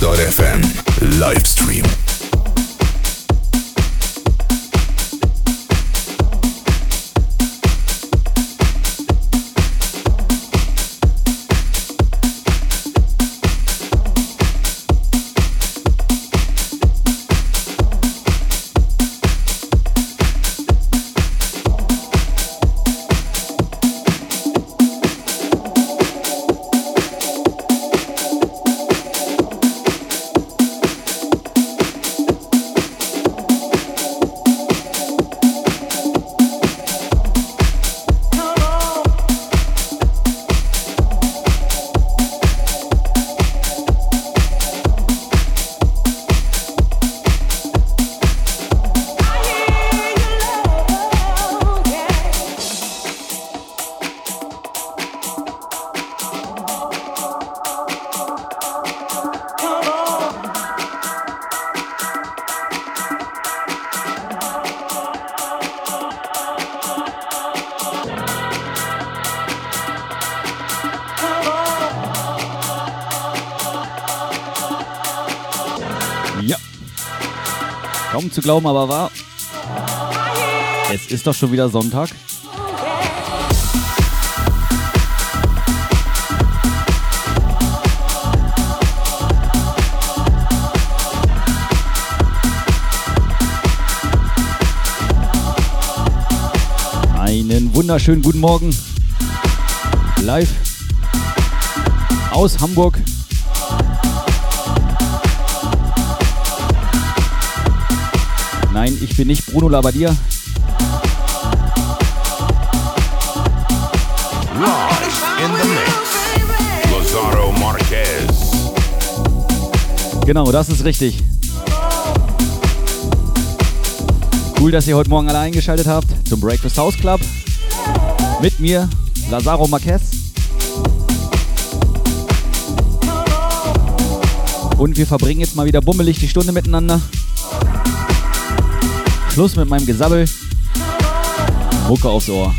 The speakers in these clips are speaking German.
Live FM zu glauben, aber wahr. Es ist doch schon wieder Sonntag. Einen wunderschönen guten Morgen. Live aus Hamburg. Ich bin nicht Bruno Labbadia. Live in the mix. Lazaro Marquez. Genau, das ist richtig. Cool, dass ihr heute Morgen alle eingeschaltet habt zum Breakfast House Club. Mit mir, Lazaro Marquez. Und wir verbringen jetzt mal wieder bummelig die Stunde miteinander. Schluss mit meinem Gesabbel. Mucke aufs Ohr.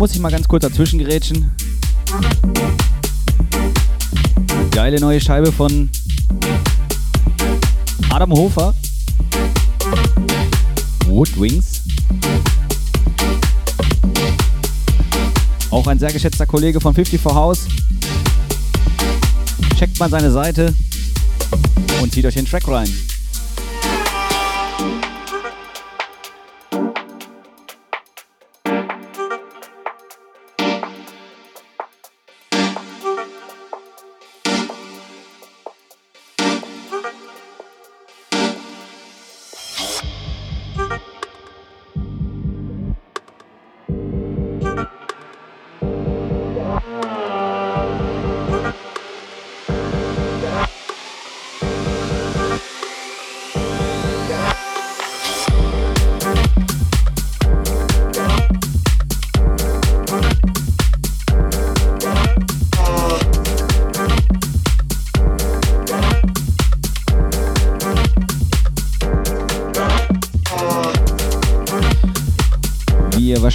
Muss ich mal ganz kurz dazwischen gerätschen. Geile neue Scheibe von Adam Hofer. Woodwings. Auch ein sehr geschätzter Kollege von 54 House. Checkt mal seine Seite und zieht euch den Track rein.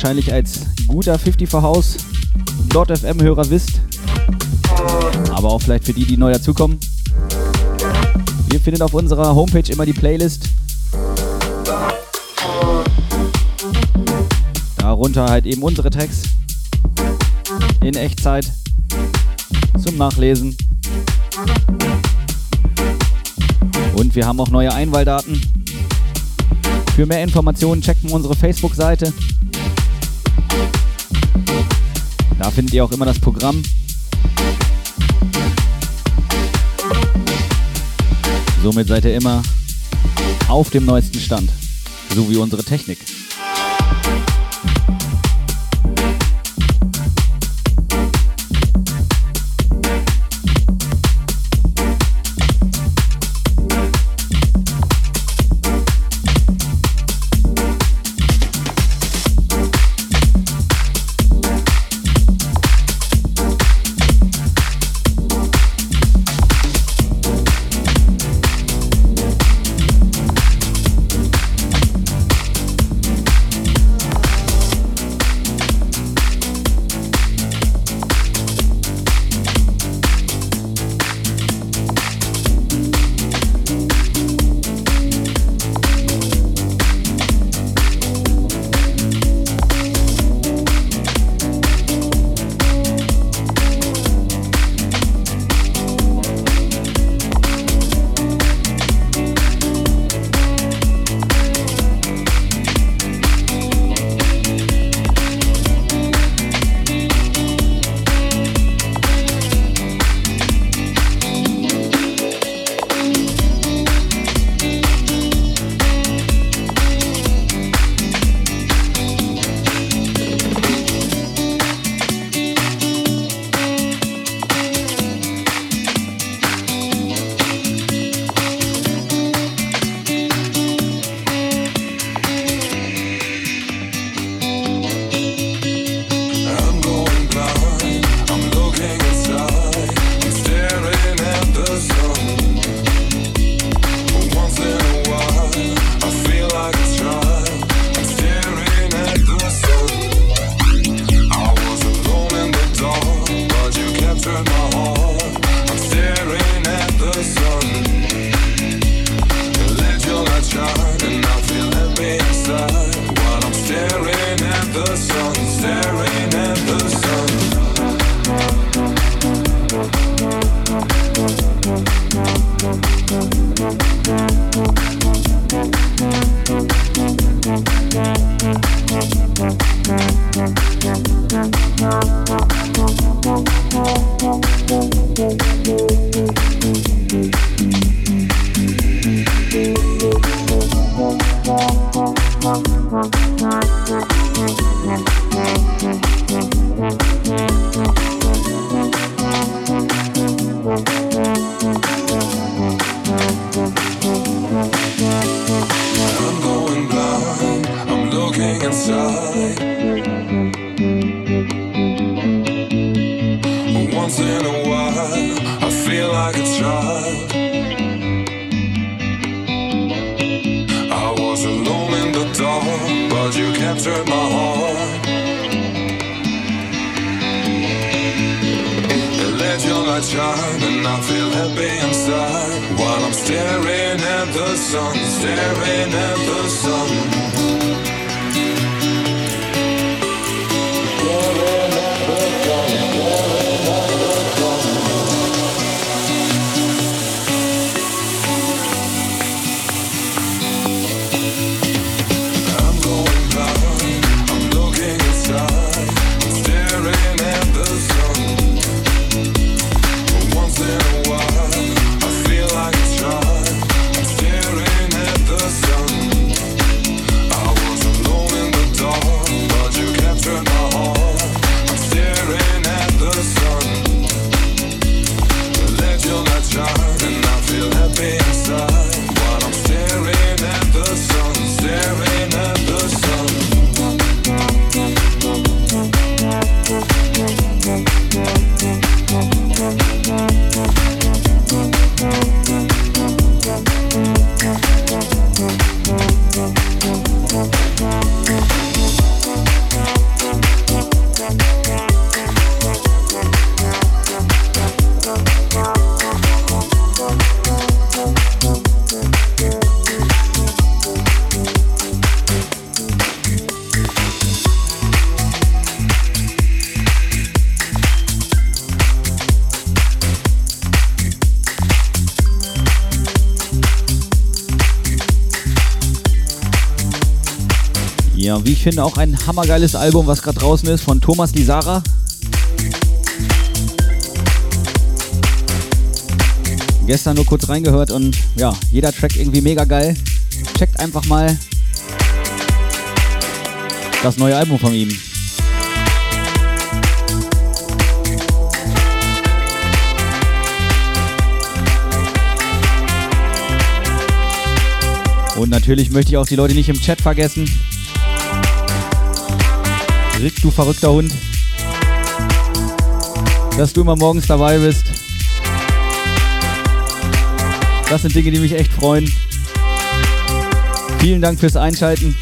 Wahrscheinlich als guter 50 for House .fm-Hörer wisst. Aber auch vielleicht für die, die neu dazukommen. Ihr findet auf unserer Homepage immer die Playlist. Darunter halt eben unsere Tags in Echtzeit zum Nachlesen. Und wir haben auch neue Einwahldaten. Für mehr Informationen checken unsere Facebook-Seite findet ihr auch immer das Programm. Somit seid ihr immer auf dem neuesten Stand, so wie unsere Technik. Wie ich finde, auch ein hammergeiles Album, was gerade draußen ist, von Thomas Lisara. Gestern nur kurz reingehört und ja, jeder Track irgendwie mega geil. Checkt einfach mal das neue Album von ihm. Und natürlich möchte ich auch die Leute nicht im Chat vergessen. Rick, du verrückter Hund. Dass du immer morgens dabei bist. Das sind Dinge, die mich echt freuen. Vielen Dank fürs Einschalten.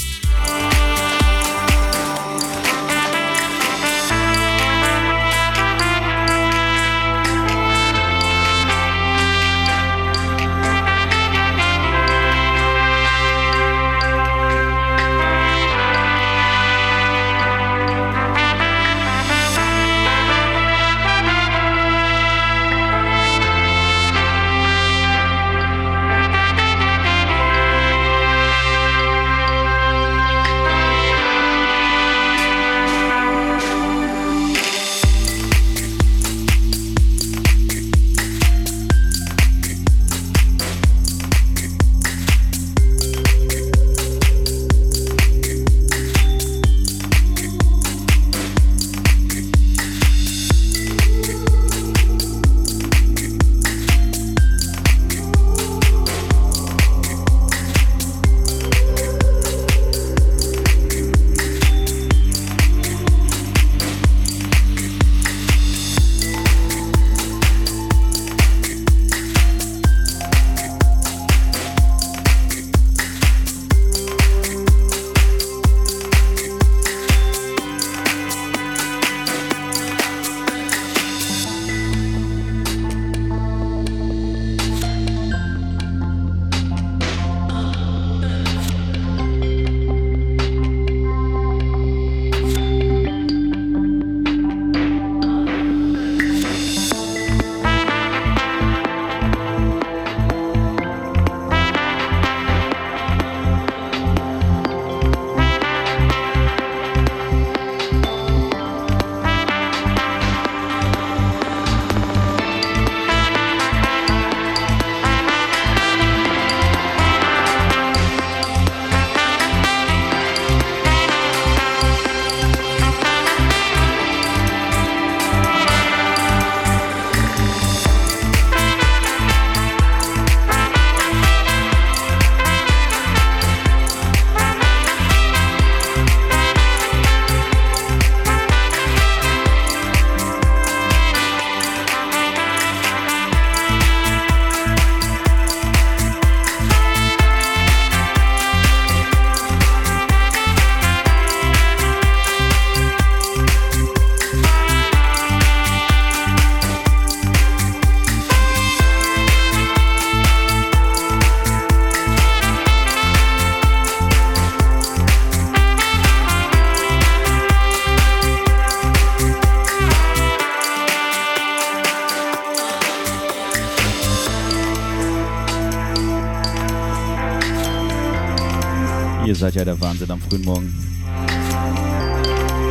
Ihr seid ja der Wahnsinn am frühen Morgen.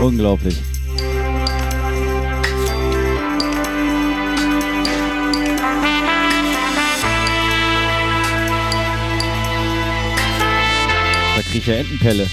Unglaublich. Da krieg ich ja Entenpelle.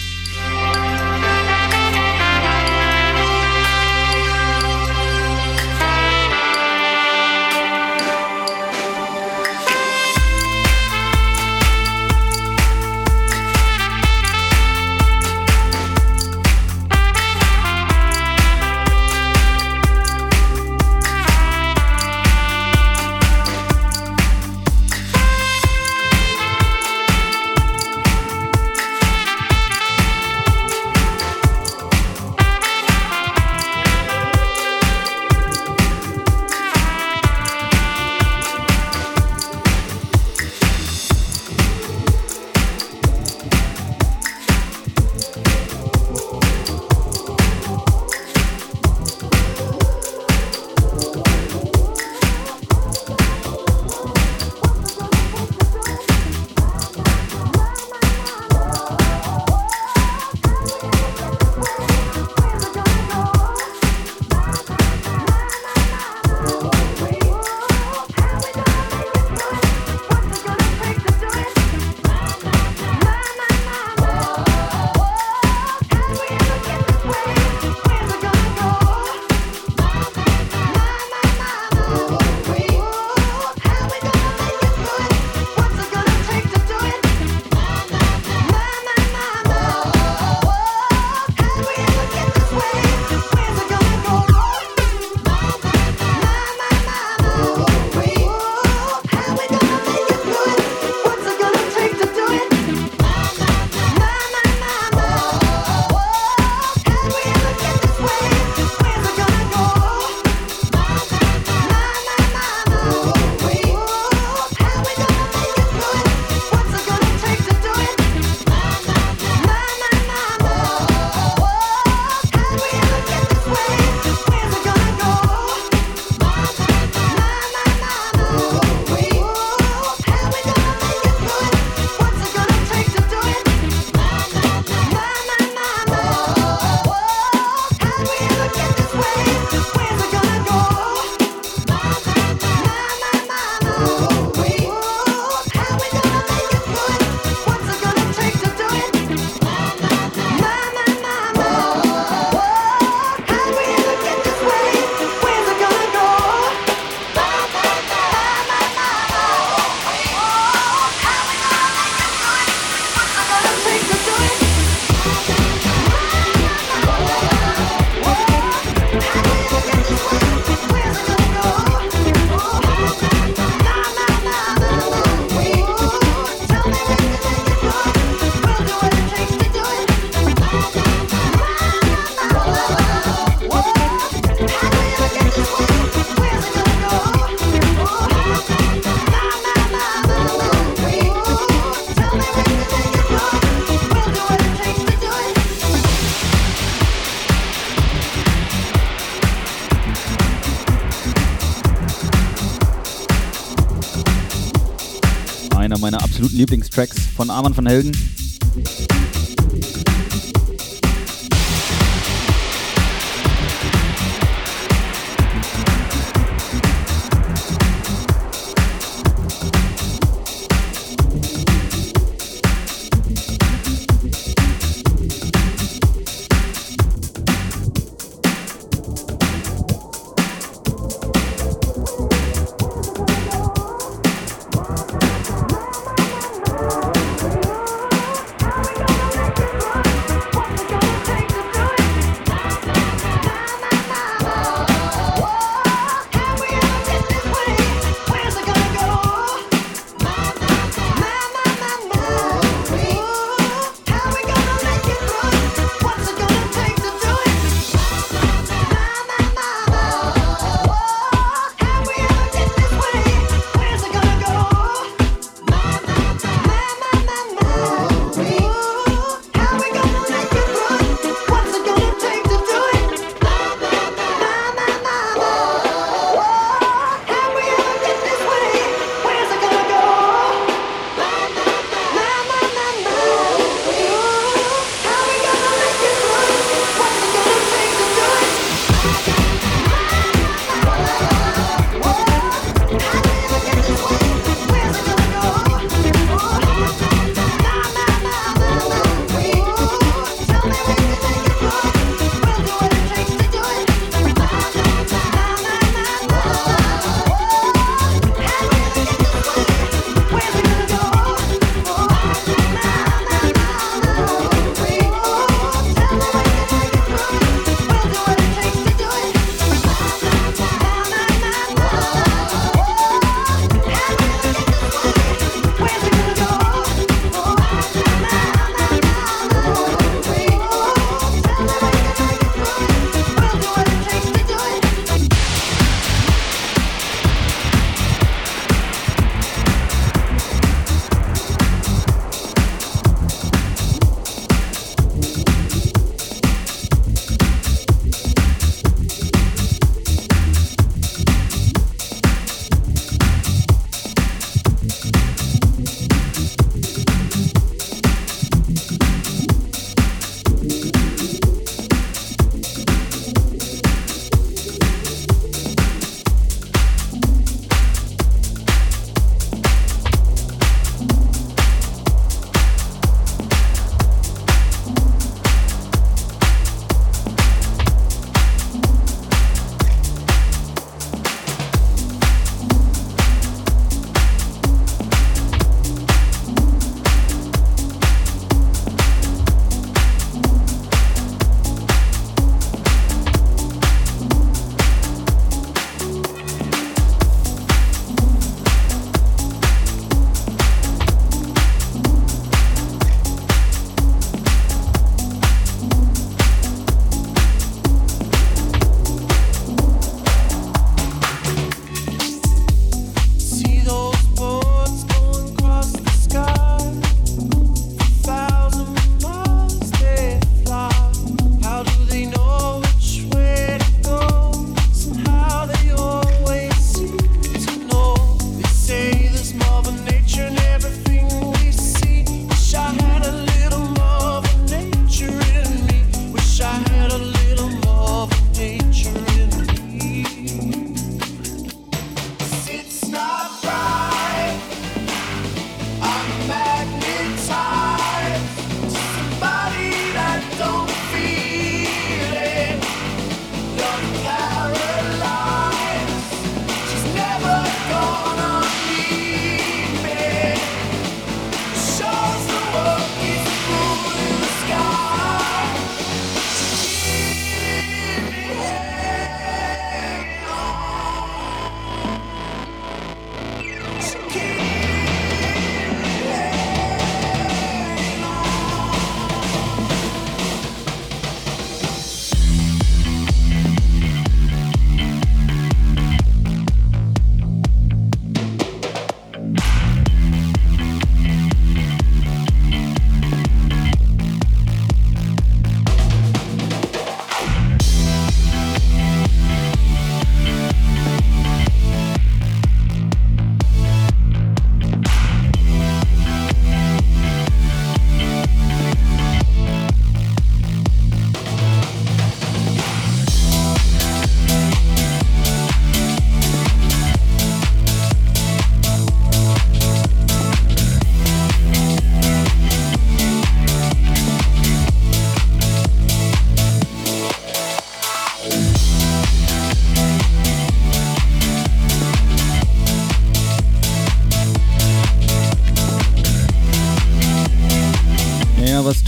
Lieblingstracks von Arman von Helden.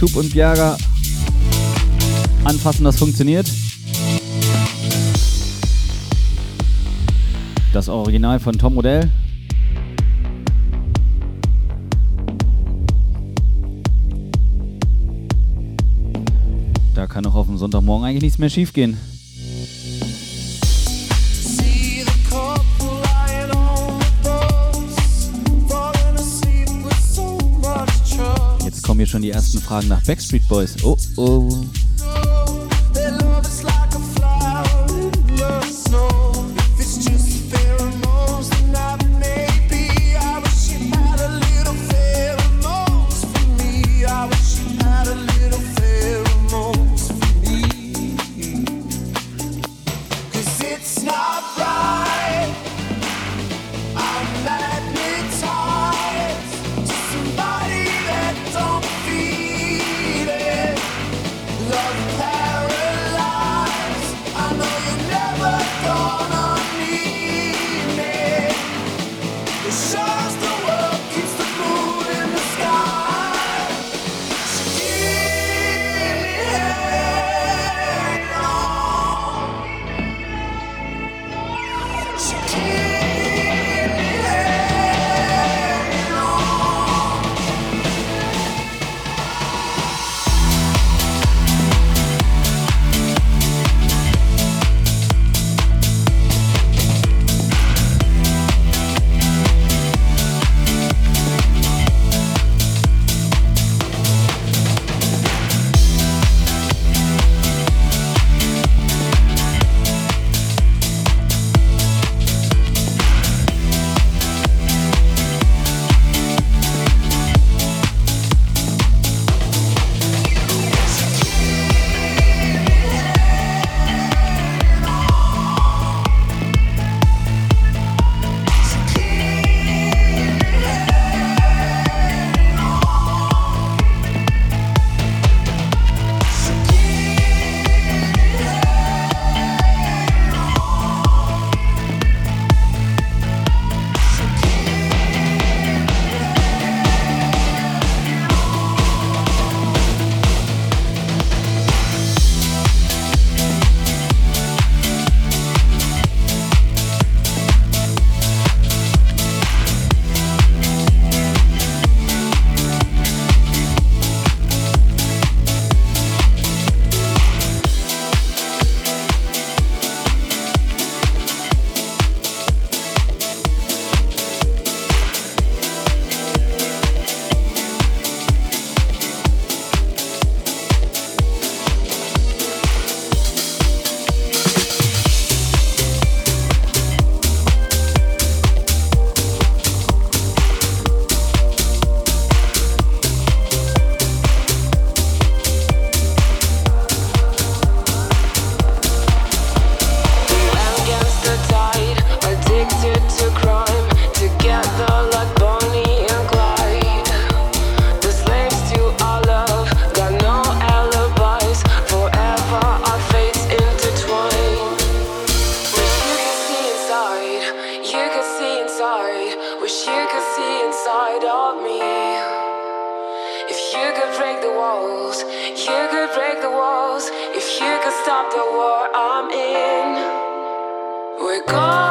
Tub und Jager anfassen, das funktioniert. Das Original von Tom Modell. Da kann auch auf dem Sonntagmorgen eigentlich nichts mehr schief gehen. schon die ersten Fragen nach Backstreet Boys. Oh oh. We're gone.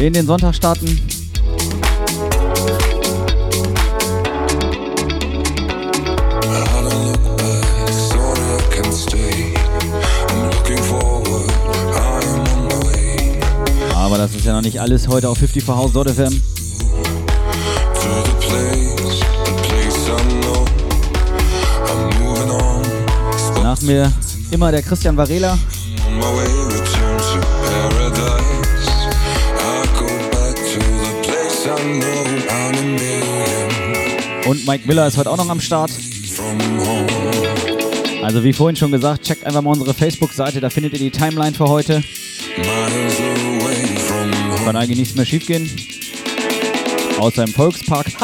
in den Sonntag starten. Aber das ist ja noch nicht alles heute auf 54 House Dot FM. Nach mir immer der Christian Varela. On my way. Und Mike Miller ist heute auch noch am Start. Also wie vorhin schon gesagt, checkt einfach mal unsere Facebook-Seite, da findet ihr die Timeline für heute. Kann eigentlich nichts mehr schiefgehen. Außer im Volkspark.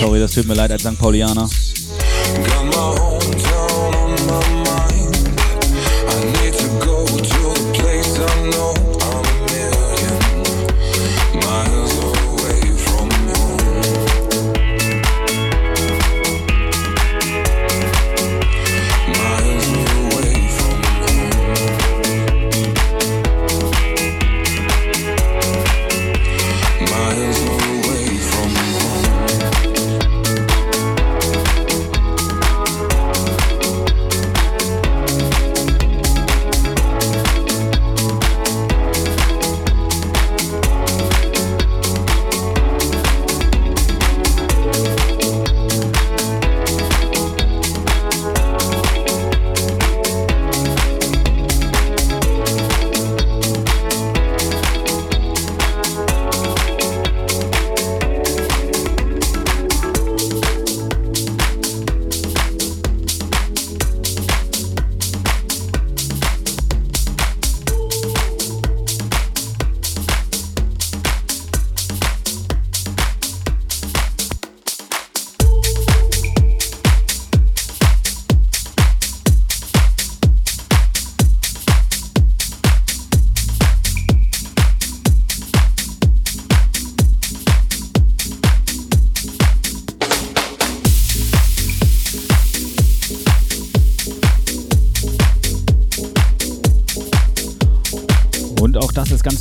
Sorry, das tut mir leid als St. Paulianer.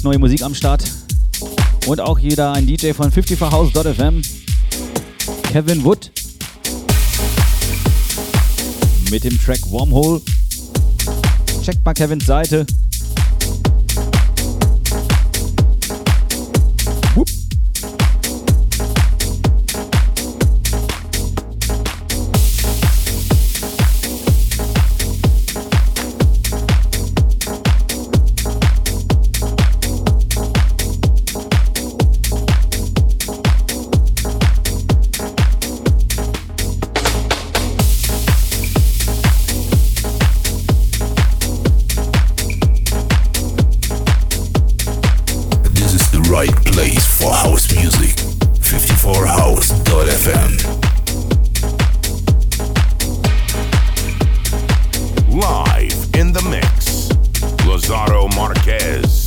Neue Musik am Start. Und auch jeder ein DJ von 54house.fm. Kevin Wood. Mit dem Track Wormhole. Checkt mal Kevins Seite. Right place for house music. 54house.fm. Live in the mix. Lazaro Marquez.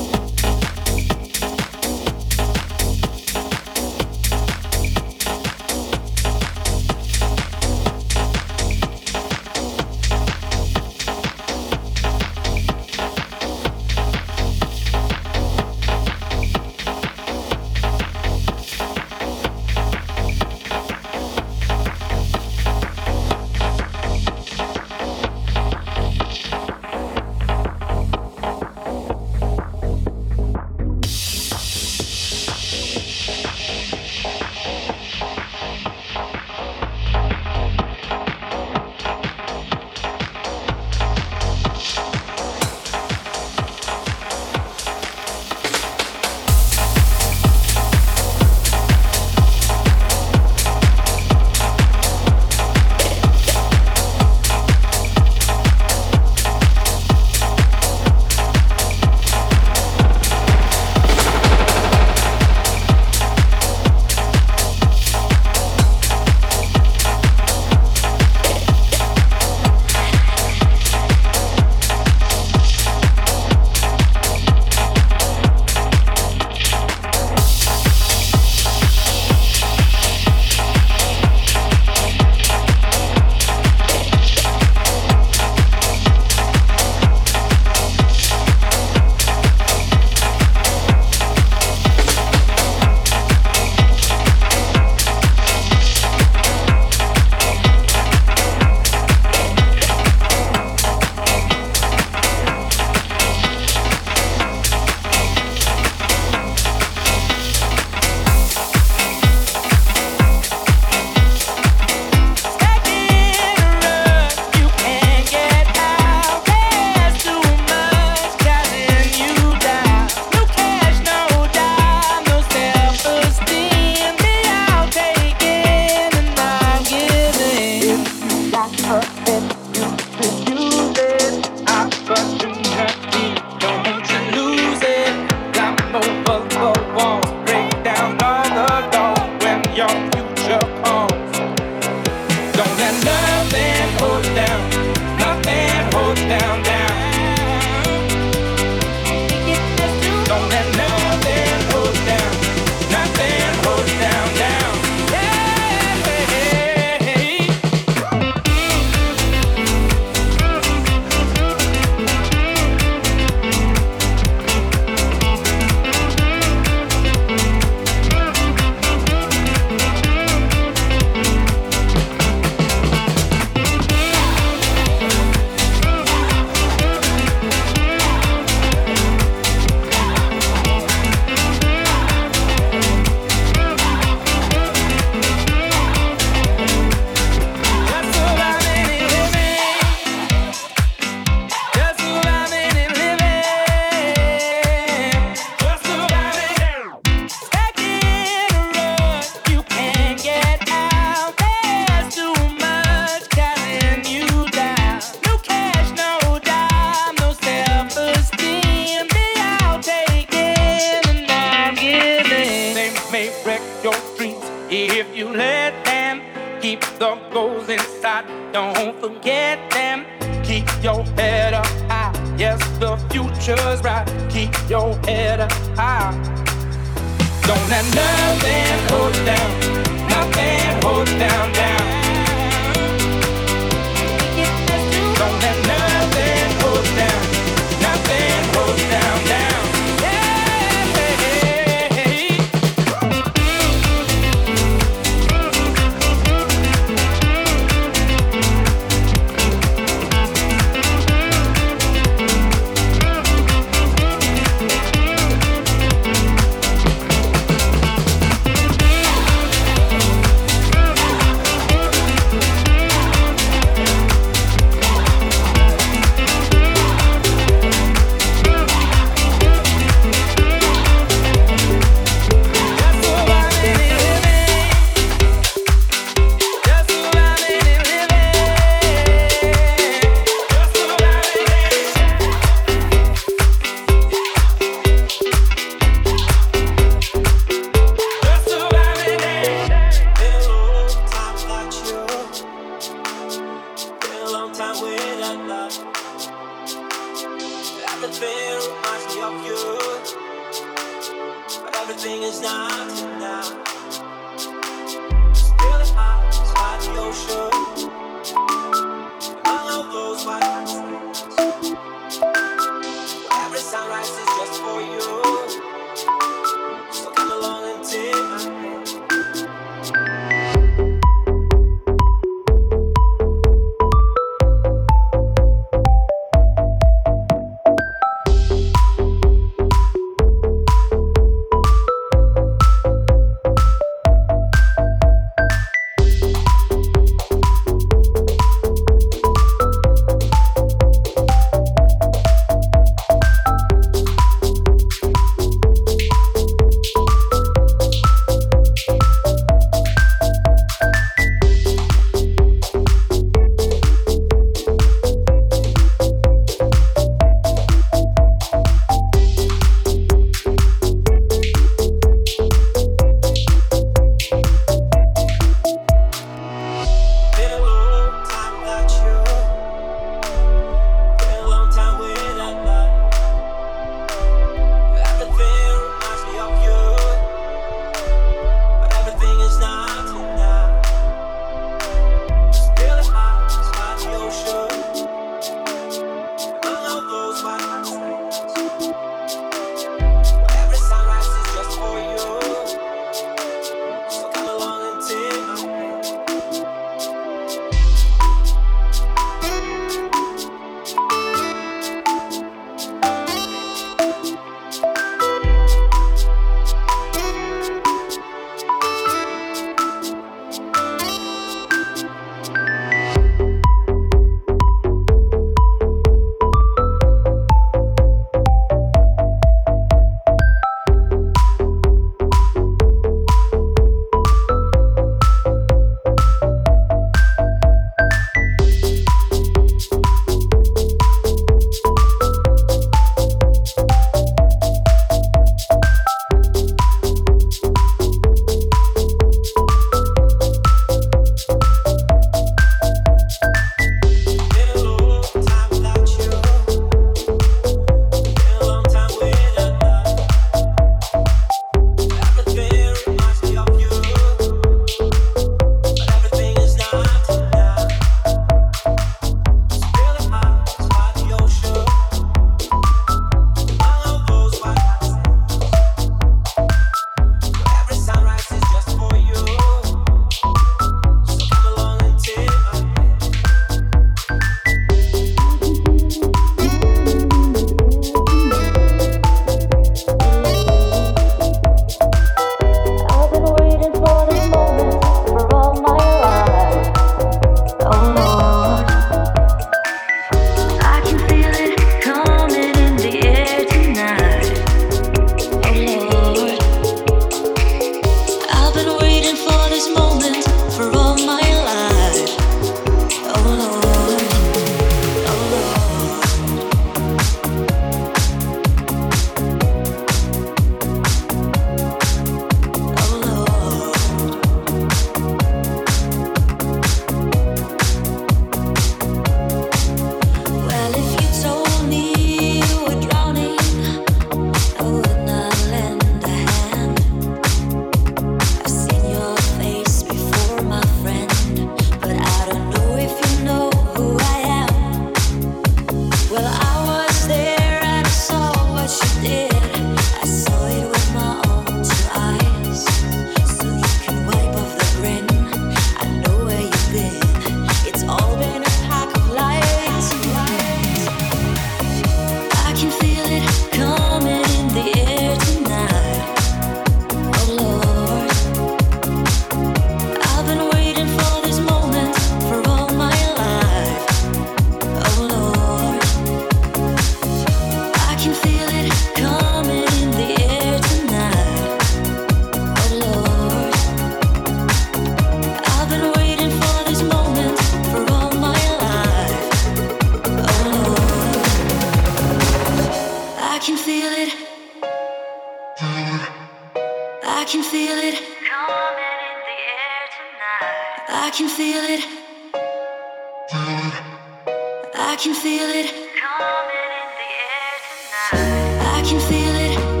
Feel it.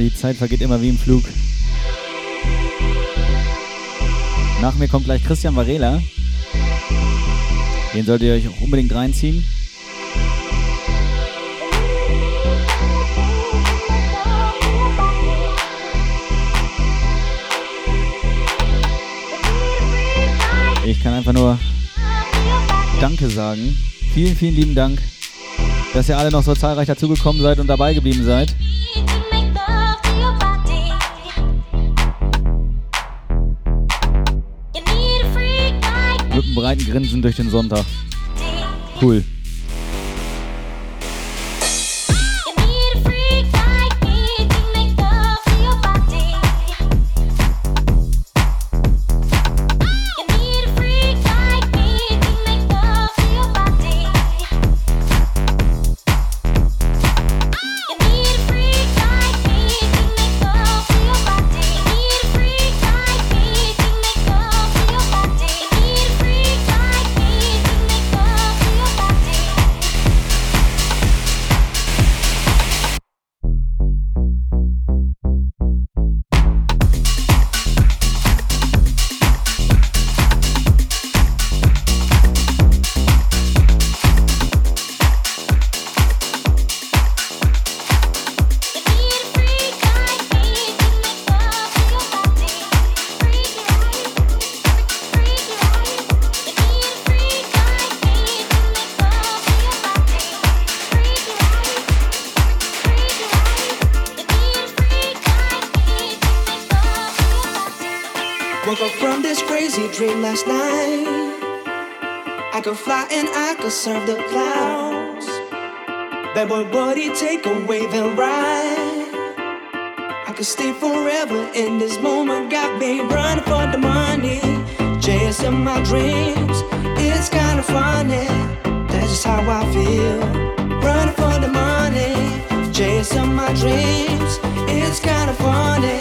Die Zeit vergeht immer wie im Flug. Nach mir kommt gleich Christian Varela. Den solltet ihr euch auch unbedingt reinziehen. Ich kann einfach nur Danke sagen. Vielen, vielen lieben Dank, dass ihr alle noch so zahlreich dazugekommen seid und dabei geblieben seid. Mit einem breiten Grinsen durch den Sonntag. Cool. Woke up from this crazy dream last night. I could fly and I could serve the clouds. Bad boy, buddy, take a wave and ride. I could stay forever in this moment. Got me running for the money, chasing my dreams. It's kinda funny, that's just how I feel. Running for the money, chasing my dreams. It's kinda funny,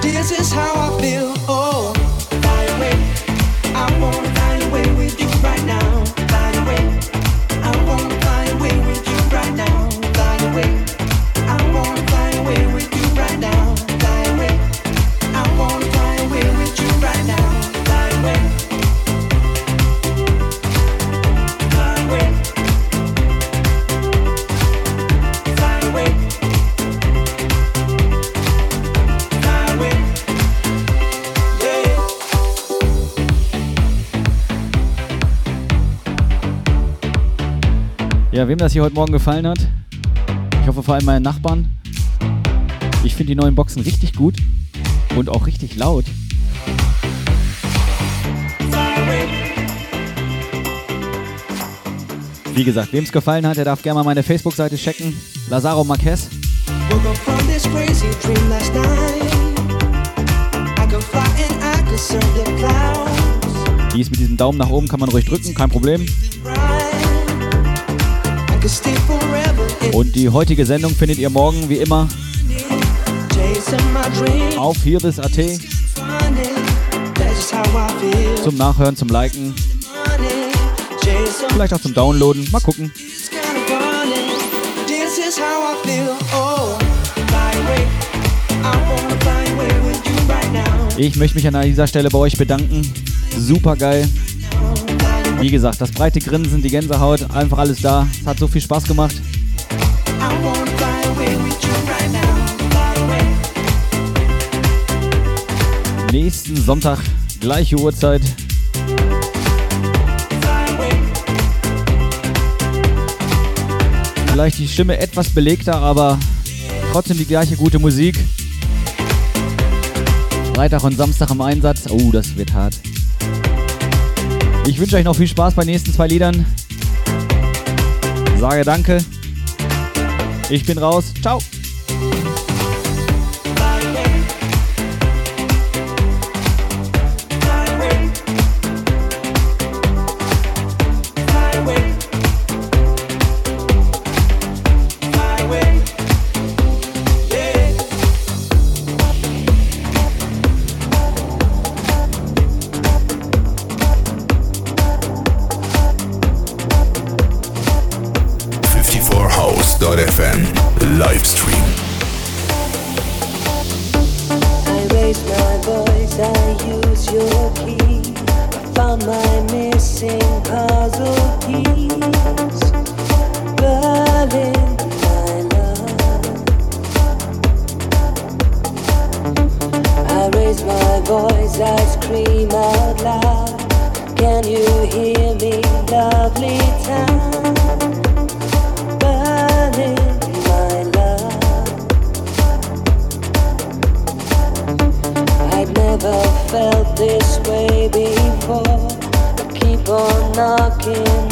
this is how I feel. Oh, wanna find a way with you right now. Ja, wem das hier heute Morgen gefallen hat, ich hoffe vor allem meinen Nachbarn. Ich finde die neuen Boxen richtig gut und auch richtig laut. Wie gesagt, wem es gefallen hat, der darf gerne mal meine Facebook-Seite checken. Lazaro Marquez. Die ist mit diesem Daumen nach oben, kann man ruhig drücken, kein Problem. Und die heutige Sendung findet ihr morgen wie immer auf feel. zum Nachhören, zum Liken, vielleicht auch zum Downloaden. Mal gucken. Ich möchte mich an dieser Stelle bei euch bedanken. Super geil. Wie gesagt, das breite Grinsen, die Gänsehaut, einfach alles da. Es hat so viel Spaß gemacht. Nächsten Sonntag, gleiche Uhrzeit. Vielleicht die Stimme etwas belegter, aber trotzdem die gleiche gute Musik. Freitag und Samstag im Einsatz. Oh, das wird hart. Ich wünsche euch noch viel Spaß bei den nächsten zwei Liedern. Sage danke. Ich bin raus. Ciao. Knocking